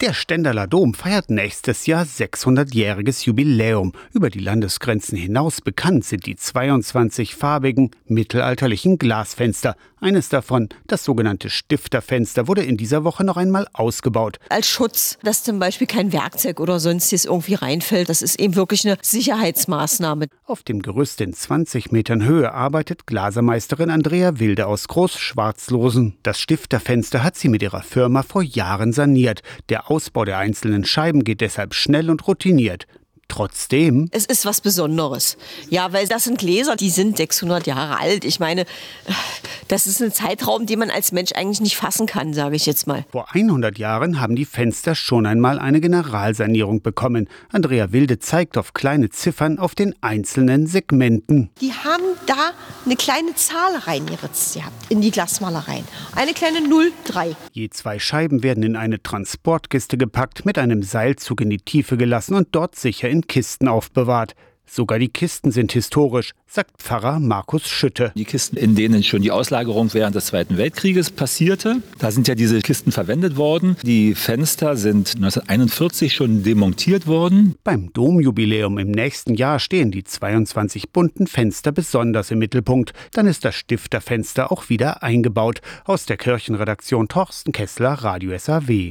Der Stendaler Dom feiert nächstes Jahr 600-jähriges Jubiläum. Über die Landesgrenzen hinaus bekannt sind die 22 farbigen mittelalterlichen Glasfenster. Eines davon, das sogenannte Stifterfenster, wurde in dieser Woche noch einmal ausgebaut. Als Schutz, dass zum Beispiel kein Werkzeug oder sonstiges irgendwie reinfällt. Das ist eben wirklich eine Sicherheitsmaßnahme. Auf dem Gerüst in 20 Metern Höhe arbeitet Glasermeisterin Andrea Wilde aus Großschwarzlosen. Das Stifterfenster hat sie mit ihrer Firma vor Jahren saniert. Der Ausbau der einzelnen Scheiben geht deshalb schnell und routiniert. Trotzdem. Es ist was Besonderes. Ja, weil das sind Gläser, die sind 600 Jahre alt. Ich meine, das ist ein Zeitraum, den man als Mensch eigentlich nicht fassen kann, sage ich jetzt mal. Vor 100 Jahren haben die Fenster schon einmal eine Generalsanierung bekommen. Andrea Wilde zeigt auf kleine Ziffern auf den einzelnen Segmenten. Die haben da eine kleine Zahl reingeritzt gehabt in die Glasmalereien. Eine kleine 03. Je zwei Scheiben werden in eine Transportkiste gepackt, mit einem Seilzug in die Tiefe gelassen und dort sicher in Kisten aufbewahrt. Sogar die Kisten sind historisch, sagt Pfarrer Markus Schütte. Die Kisten, in denen schon die Auslagerung während des Zweiten Weltkrieges passierte, da sind ja diese Kisten verwendet worden. Die Fenster sind 1941 schon demontiert worden. Beim Domjubiläum im nächsten Jahr stehen die 22 bunten Fenster besonders im Mittelpunkt. Dann ist das Stifterfenster auch wieder eingebaut. Aus der Kirchenredaktion Torsten Kessler, Radio SAW.